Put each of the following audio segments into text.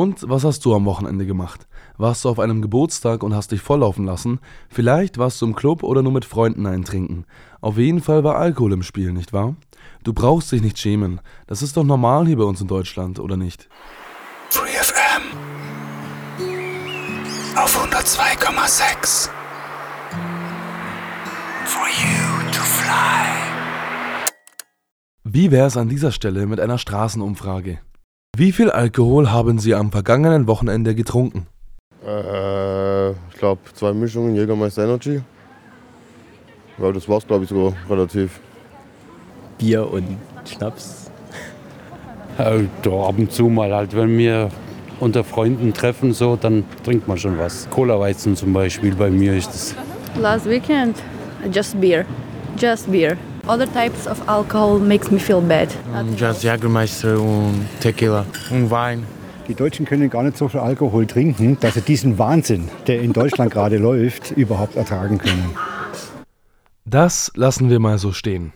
Und was hast du am Wochenende gemacht? Warst du auf einem Geburtstag und hast dich volllaufen lassen? Vielleicht warst du im Club oder nur mit Freunden eintrinken. Auf jeden Fall war Alkohol im Spiel, nicht wahr? Du brauchst dich nicht schämen. Das ist doch normal hier bei uns in Deutschland, oder nicht? Free FM auf 102,6 For you to fly. Wie wär's an dieser Stelle mit einer Straßenumfrage? Wie viel Alkohol haben Sie am vergangenen Wochenende getrunken? Äh, ich glaube zwei Mischungen Jägermeister Energy. Ja, das war's glaube ich sogar relativ. Bier und Schnaps. Äh, da ab und zu mal halt, wenn wir unter Freunden treffen, so, dann trinkt man schon was. Cola-Weizen zum Beispiel, bei mir ist das. Last weekend, just beer. Just beer. Other types of alcohol makes me feel bad. Just Jägermeister und Tequila und Wein. Die Deutschen können gar nicht so viel Alkohol trinken, dass sie diesen Wahnsinn, der in Deutschland gerade läuft, überhaupt ertragen können. Das lassen wir mal so stehen.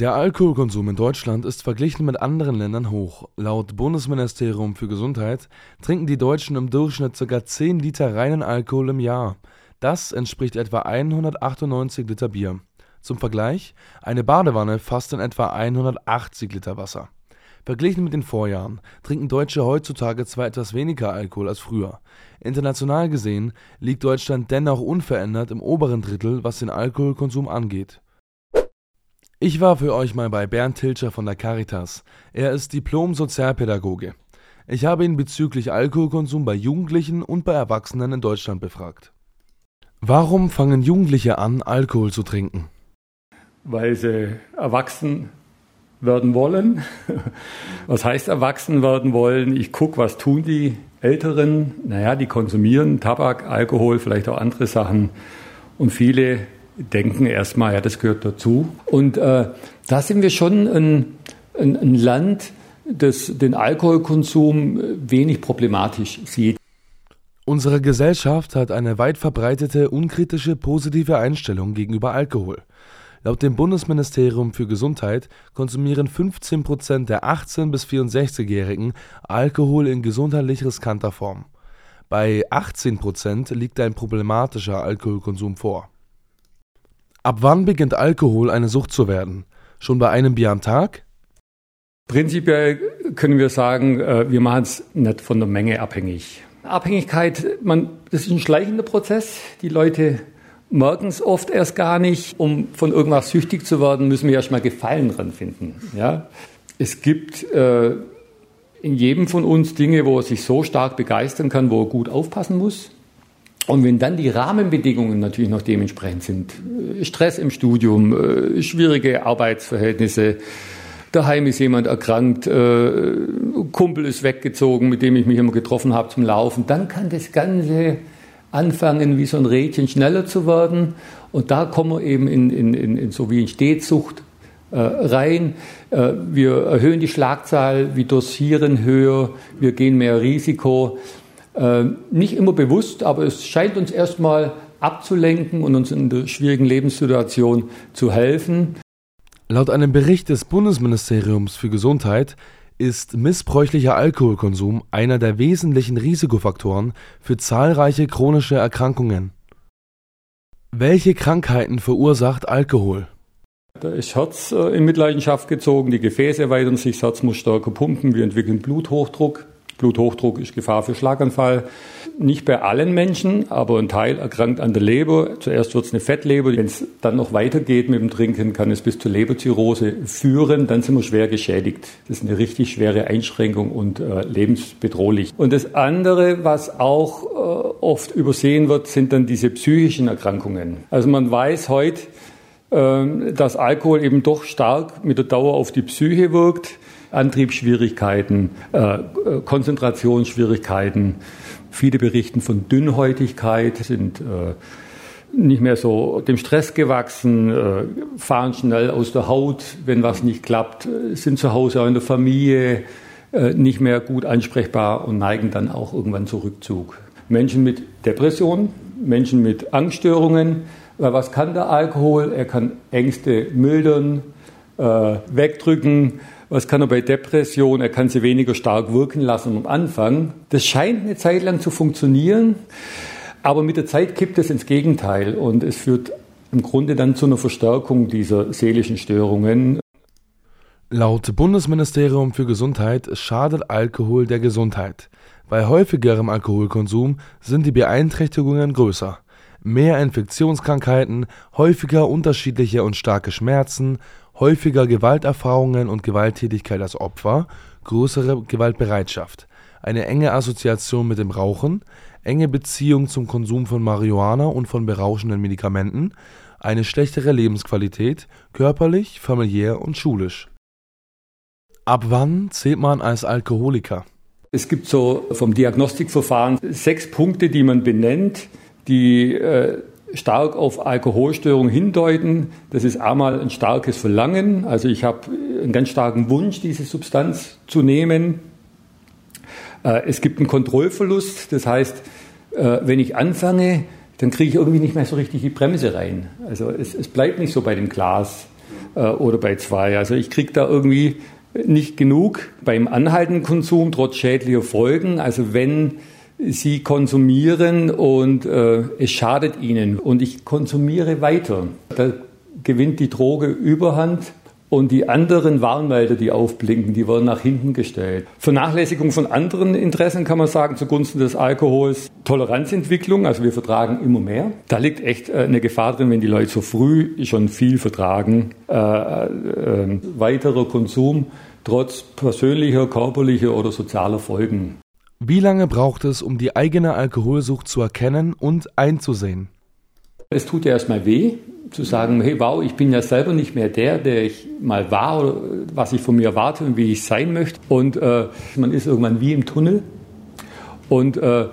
Der Alkoholkonsum in Deutschland ist verglichen mit anderen Ländern hoch. Laut Bundesministerium für Gesundheit trinken die Deutschen im Durchschnitt ca. 10 Liter reinen Alkohol im Jahr. Das entspricht etwa 198 Liter Bier. Zum Vergleich, eine Badewanne fasst in etwa 180 Liter Wasser. Verglichen mit den Vorjahren trinken Deutsche heutzutage zwar etwas weniger Alkohol als früher. International gesehen liegt Deutschland dennoch unverändert im oberen Drittel, was den Alkoholkonsum angeht. Ich war für euch mal bei Bernd Tilscher von der Caritas. Er ist Diplom-Sozialpädagoge. Ich habe ihn bezüglich Alkoholkonsum bei Jugendlichen und bei Erwachsenen in Deutschland befragt. Warum fangen Jugendliche an, Alkohol zu trinken? Weil sie erwachsen werden wollen. Was heißt erwachsen werden wollen? Ich gucke, was tun die Älteren? Naja, die konsumieren Tabak, Alkohol, vielleicht auch andere Sachen. Und viele denken erstmal, ja, das gehört dazu. Und äh, da sind wir schon ein, ein, ein Land, das den Alkoholkonsum wenig problematisch sieht. Unsere Gesellschaft hat eine weit verbreitete, unkritische, positive Einstellung gegenüber Alkohol. Laut dem Bundesministerium für Gesundheit konsumieren 15 Prozent der 18- bis 64-Jährigen Alkohol in gesundheitlich riskanter Form. Bei 18 Prozent liegt ein problematischer Alkoholkonsum vor. Ab wann beginnt Alkohol eine Sucht zu werden? Schon bei einem Bier am Tag? Prinzipiell können wir sagen, äh, wir machen es nicht von der Menge abhängig. Abhängigkeit, man, das ist ein schleichender Prozess. Die Leute merken es oft erst gar nicht. Um von irgendwas süchtig zu werden, müssen wir erstmal Gefallen dran finden. Ja? Es gibt äh, in jedem von uns Dinge, wo er sich so stark begeistern kann, wo er gut aufpassen muss. Und wenn dann die Rahmenbedingungen natürlich noch dementsprechend sind, äh, Stress im Studium, äh, schwierige Arbeitsverhältnisse, daheim ist jemand erkrankt, äh, Kumpel ist weggezogen, mit dem ich mich immer getroffen habe zum Laufen, dann kann das Ganze anfangen, wie so ein Rädchen schneller zu werden. Und da kommen wir eben in, in, in, in so wie in Stehzucht rein. Wir erhöhen die Schlagzahl, wir dosieren höher, wir gehen mehr Risiko. Äh, nicht immer bewusst, aber es scheint uns erstmal abzulenken und uns in der schwierigen Lebenssituation zu helfen. Laut einem Bericht des Bundesministeriums für Gesundheit ist missbräuchlicher Alkoholkonsum einer der wesentlichen Risikofaktoren für zahlreiche chronische Erkrankungen. Welche Krankheiten verursacht Alkohol? Da ist Herz äh, in Mitleidenschaft gezogen, die Gefäße erweitern sich, das Herz muss stärker pumpen, wir entwickeln Bluthochdruck. Bluthochdruck ist Gefahr für Schlaganfall. Nicht bei allen Menschen, aber ein Teil erkrankt an der Leber. Zuerst wird es eine Fettleber. Wenn es dann noch weitergeht mit dem Trinken, kann es bis zur Leberzirrhose führen. Dann sind wir schwer geschädigt. Das ist eine richtig schwere Einschränkung und äh, lebensbedrohlich. Und das andere, was auch äh, oft übersehen wird, sind dann diese psychischen Erkrankungen. Also man weiß heute, äh, dass Alkohol eben doch stark mit der Dauer auf die Psyche wirkt. Antriebsschwierigkeiten, äh, Konzentrationsschwierigkeiten. Viele berichten von Dünnhäutigkeit, sind äh, nicht mehr so dem Stress gewachsen, äh, fahren schnell aus der Haut, wenn was nicht klappt, sind zu Hause auch in der Familie äh, nicht mehr gut ansprechbar und neigen dann auch irgendwann zu Rückzug. Menschen mit Depressionen, Menschen mit Angststörungen, was kann der Alkohol? Er kann Ängste mildern, äh, wegdrücken. Was kann er bei Depression? Er kann sie weniger stark wirken lassen am Anfang. Das scheint eine Zeit lang zu funktionieren, aber mit der Zeit kippt es ins Gegenteil und es führt im Grunde dann zu einer Verstärkung dieser seelischen Störungen. Laut Bundesministerium für Gesundheit schadet Alkohol der Gesundheit. Bei häufigerem Alkoholkonsum sind die Beeinträchtigungen größer. Mehr Infektionskrankheiten, häufiger unterschiedliche und starke Schmerzen, häufiger Gewalterfahrungen und Gewalttätigkeit als Opfer, größere Gewaltbereitschaft, eine enge Assoziation mit dem Rauchen, enge Beziehung zum Konsum von Marihuana und von berauschenden Medikamenten, eine schlechtere Lebensqualität, körperlich, familiär und schulisch. Ab wann zählt man als Alkoholiker? Es gibt so vom Diagnostikverfahren sechs Punkte, die man benennt, die äh, stark auf Alkoholstörungen hindeuten. Das ist einmal ein starkes Verlangen, also ich habe einen ganz starken Wunsch, diese Substanz zu nehmen. Äh, es gibt einen Kontrollverlust, das heißt, äh, wenn ich anfange, dann kriege ich irgendwie nicht mehr so richtig die Bremse rein. Also es, es bleibt nicht so bei dem Glas äh, oder bei zwei. Also ich kriege da irgendwie nicht genug beim anhaltenden Konsum trotz schädlicher Folgen. Also wenn Sie konsumieren und äh, es schadet Ihnen und ich konsumiere weiter, da gewinnt die Droge Überhand und die anderen Warnmelder, die aufblinken, die werden nach hinten gestellt. Vernachlässigung von anderen Interessen kann man sagen zugunsten des Alkohols. Toleranzentwicklung, also wir vertragen immer mehr. Da liegt echt äh, eine Gefahr drin, wenn die Leute so früh schon viel vertragen. Äh, äh, weiterer Konsum trotz persönlicher, körperlicher oder sozialer Folgen. Wie lange braucht es, um die eigene Alkoholsucht zu erkennen und einzusehen? Es tut ja erstmal weh, zu sagen, hey, wow, ich bin ja selber nicht mehr der, der ich mal war oder was ich von mir erwarte und wie ich sein möchte. Und äh, man ist irgendwann wie im Tunnel und äh,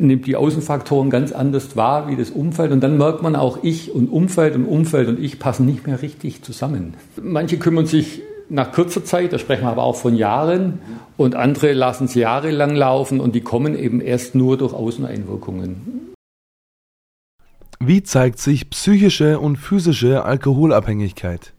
nimmt die Außenfaktoren ganz anders wahr wie das Umfeld. Und dann merkt man auch, ich und Umfeld und Umfeld und ich passen nicht mehr richtig zusammen. Manche kümmern sich nach kurzer Zeit, da sprechen wir aber auch von Jahren, und andere lassen es jahrelang laufen und die kommen eben erst nur durch Außeneinwirkungen. Wie zeigt sich psychische und physische Alkoholabhängigkeit?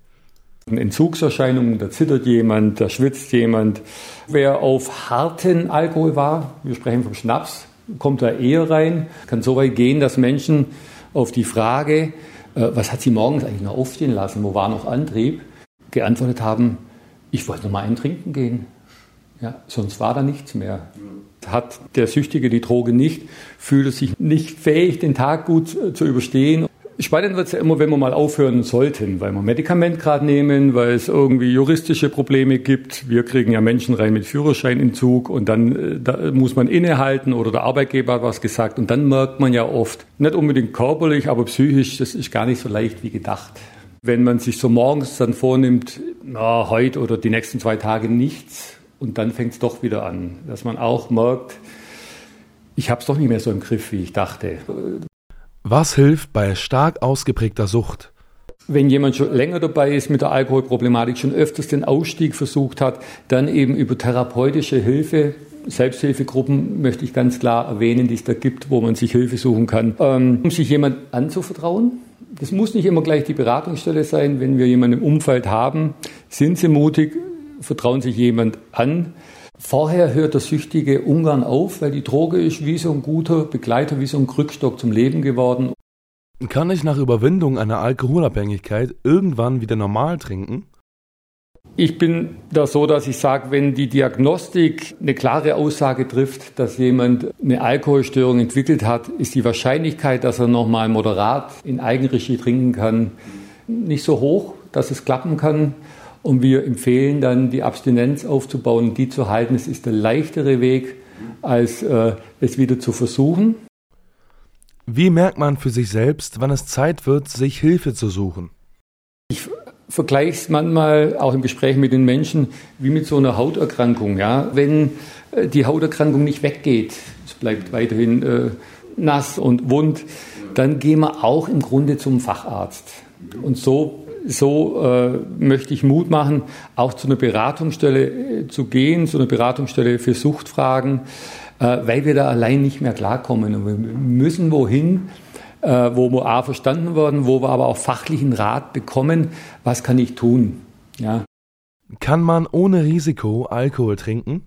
Entzugserscheinungen, da zittert jemand, da schwitzt jemand. Wer auf harten Alkohol war, wir sprechen vom Schnaps, kommt da eher rein, kann so weit gehen, dass Menschen auf die Frage, äh, was hat sie morgens eigentlich noch aufstehen lassen, wo war noch Antrieb, geantwortet haben, ich wollte noch mal einen trinken gehen. Ja, sonst war da nichts mehr. Hat der Süchtige die Droge nicht, fühlt sich nicht fähig, den Tag gut zu überstehen. Spannend wird es ja immer, wenn wir mal aufhören sollten, weil wir Medikament gerade nehmen, weil es irgendwie juristische Probleme gibt. Wir kriegen ja Menschen rein mit Führerscheinentzug und dann äh, da muss man innehalten oder der Arbeitgeber hat was gesagt und dann merkt man ja oft, nicht unbedingt körperlich, aber psychisch, das ist gar nicht so leicht wie gedacht. Wenn man sich so morgens dann vornimmt, na, heute oder die nächsten zwei Tage nichts, und dann fängt es doch wieder an, dass man auch merkt, ich habe es doch nicht mehr so im Griff, wie ich dachte. Was hilft bei stark ausgeprägter Sucht? Wenn jemand schon länger dabei ist mit der Alkoholproblematik, schon öfters den Ausstieg versucht hat, dann eben über therapeutische Hilfe, Selbsthilfegruppen möchte ich ganz klar erwähnen, die es da gibt, wo man sich Hilfe suchen kann, ähm, um sich jemand anzuvertrauen. Das muss nicht immer gleich die Beratungsstelle sein. Wenn wir jemanden im Umfeld haben, sind Sie mutig, vertrauen sich jemand an. Vorher hört der Süchtige ungern auf, weil die Droge ist wie so ein guter Begleiter, wie so ein Krückstock zum Leben geworden. Kann ich nach Überwindung einer Alkoholabhängigkeit irgendwann wieder normal trinken? Ich bin da so, dass ich sage, wenn die Diagnostik eine klare Aussage trifft, dass jemand eine Alkoholstörung entwickelt hat, ist die Wahrscheinlichkeit, dass er nochmal moderat in Eigenregie trinken kann, nicht so hoch, dass es klappen kann. Und wir empfehlen dann, die Abstinenz aufzubauen die zu halten. Es ist der leichtere Weg, als äh, es wieder zu versuchen. Wie merkt man für sich selbst, wann es Zeit wird, sich Hilfe zu suchen? Ich vergleiche es manchmal auch im Gespräch mit den Menschen wie mit so einer Hauterkrankung. Ja? Wenn äh, die Hauterkrankung nicht weggeht, es bleibt weiterhin äh, nass und wund, dann gehen wir auch im Grunde zum Facharzt. Und so so äh, möchte ich Mut machen, auch zu einer Beratungsstelle äh, zu gehen, zu einer Beratungsstelle für Suchtfragen, äh, weil wir da allein nicht mehr klarkommen. Und wir müssen wohin, wo wir A verstanden werden, wo wir aber auch fachlichen Rat bekommen, was kann ich tun. Ja. Kann man ohne Risiko Alkohol trinken?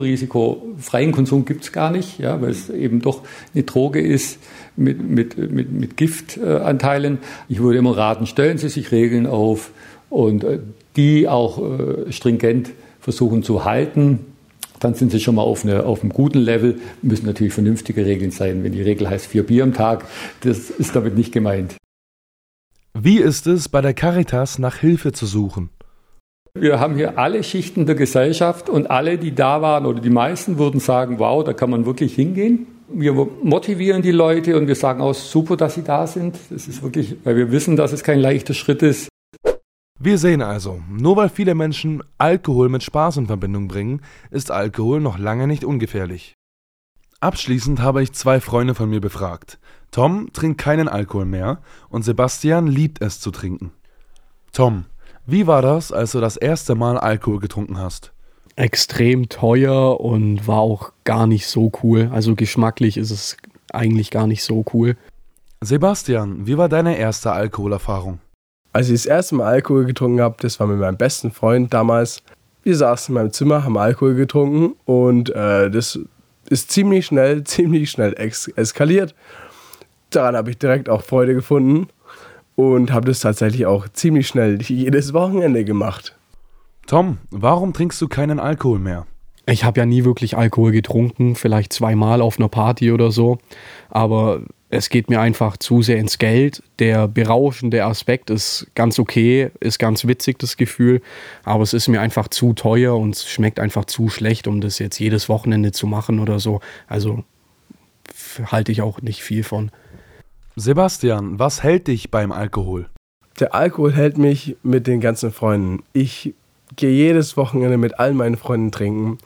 Risikofreien Konsum gibt es gar nicht, ja, weil es eben doch eine Droge ist mit, mit, mit, mit Giftanteilen. ich würde immer raten, stellen Sie sich Regeln auf und äh, die auch äh, stringent versuchen zu halten. Dann sind Sie schon mal auf, eine, auf einem guten Level. Müssen natürlich vernünftige Regeln sein. Wenn die Regel heißt vier Bier am Tag, das ist damit nicht gemeint. Wie ist es, bei der Caritas nach Hilfe zu suchen? Wir haben hier alle Schichten der Gesellschaft und alle, die da waren oder die meisten würden sagen, wow, da kann man wirklich hingehen. Wir motivieren die Leute und wir sagen auch super, dass sie da sind. Das ist wirklich, weil wir wissen, dass es kein leichter Schritt ist. Wir sehen also, nur weil viele Menschen Alkohol mit Spaß in Verbindung bringen, ist Alkohol noch lange nicht ungefährlich. Abschließend habe ich zwei Freunde von mir befragt. Tom trinkt keinen Alkohol mehr und Sebastian liebt es zu trinken. Tom, wie war das, als du das erste Mal Alkohol getrunken hast? Extrem teuer und war auch gar nicht so cool. Also geschmacklich ist es eigentlich gar nicht so cool. Sebastian, wie war deine erste Alkoholerfahrung? Als ich das erste Mal Alkohol getrunken habe, das war mit meinem besten Freund damals. Wir saßen in meinem Zimmer, haben Alkohol getrunken und äh, das ist ziemlich schnell, ziemlich schnell eskaliert. Daran habe ich direkt auch Freude gefunden und habe das tatsächlich auch ziemlich schnell jedes Wochenende gemacht. Tom, warum trinkst du keinen Alkohol mehr? Ich habe ja nie wirklich Alkohol getrunken, vielleicht zweimal auf einer Party oder so, aber es geht mir einfach zu sehr ins Geld. Der berauschende Aspekt ist ganz okay, ist ganz witzig, das Gefühl, aber es ist mir einfach zu teuer und es schmeckt einfach zu schlecht, um das jetzt jedes Wochenende zu machen oder so. Also halte ich auch nicht viel von. Sebastian, was hält dich beim Alkohol? Der Alkohol hält mich mit den ganzen Freunden. Ich gehe jedes Wochenende mit all meinen Freunden trinken.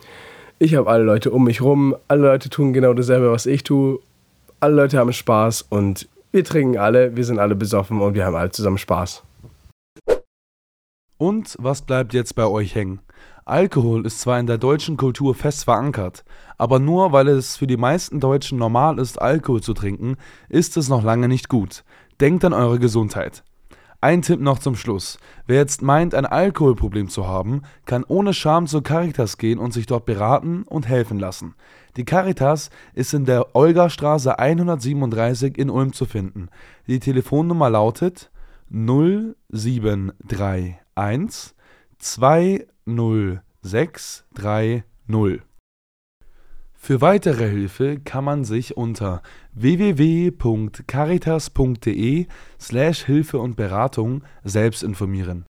Ich habe alle Leute um mich rum. Alle Leute tun genau dasselbe, was ich tue. Alle Leute haben Spaß und wir trinken alle, wir sind alle besoffen und wir haben alle zusammen Spaß. Und was bleibt jetzt bei euch hängen? Alkohol ist zwar in der deutschen Kultur fest verankert, aber nur weil es für die meisten Deutschen normal ist, Alkohol zu trinken, ist es noch lange nicht gut. Denkt an eure Gesundheit. Ein Tipp noch zum Schluss. Wer jetzt meint, ein Alkoholproblem zu haben, kann ohne Scham zur Caritas gehen und sich dort beraten und helfen lassen. Die Caritas ist in der Olgastraße 137 in Ulm zu finden. Die Telefonnummer lautet 0731 20630. Für weitere Hilfe kann man sich unter www.caritas.de slash Hilfe und Beratung selbst informieren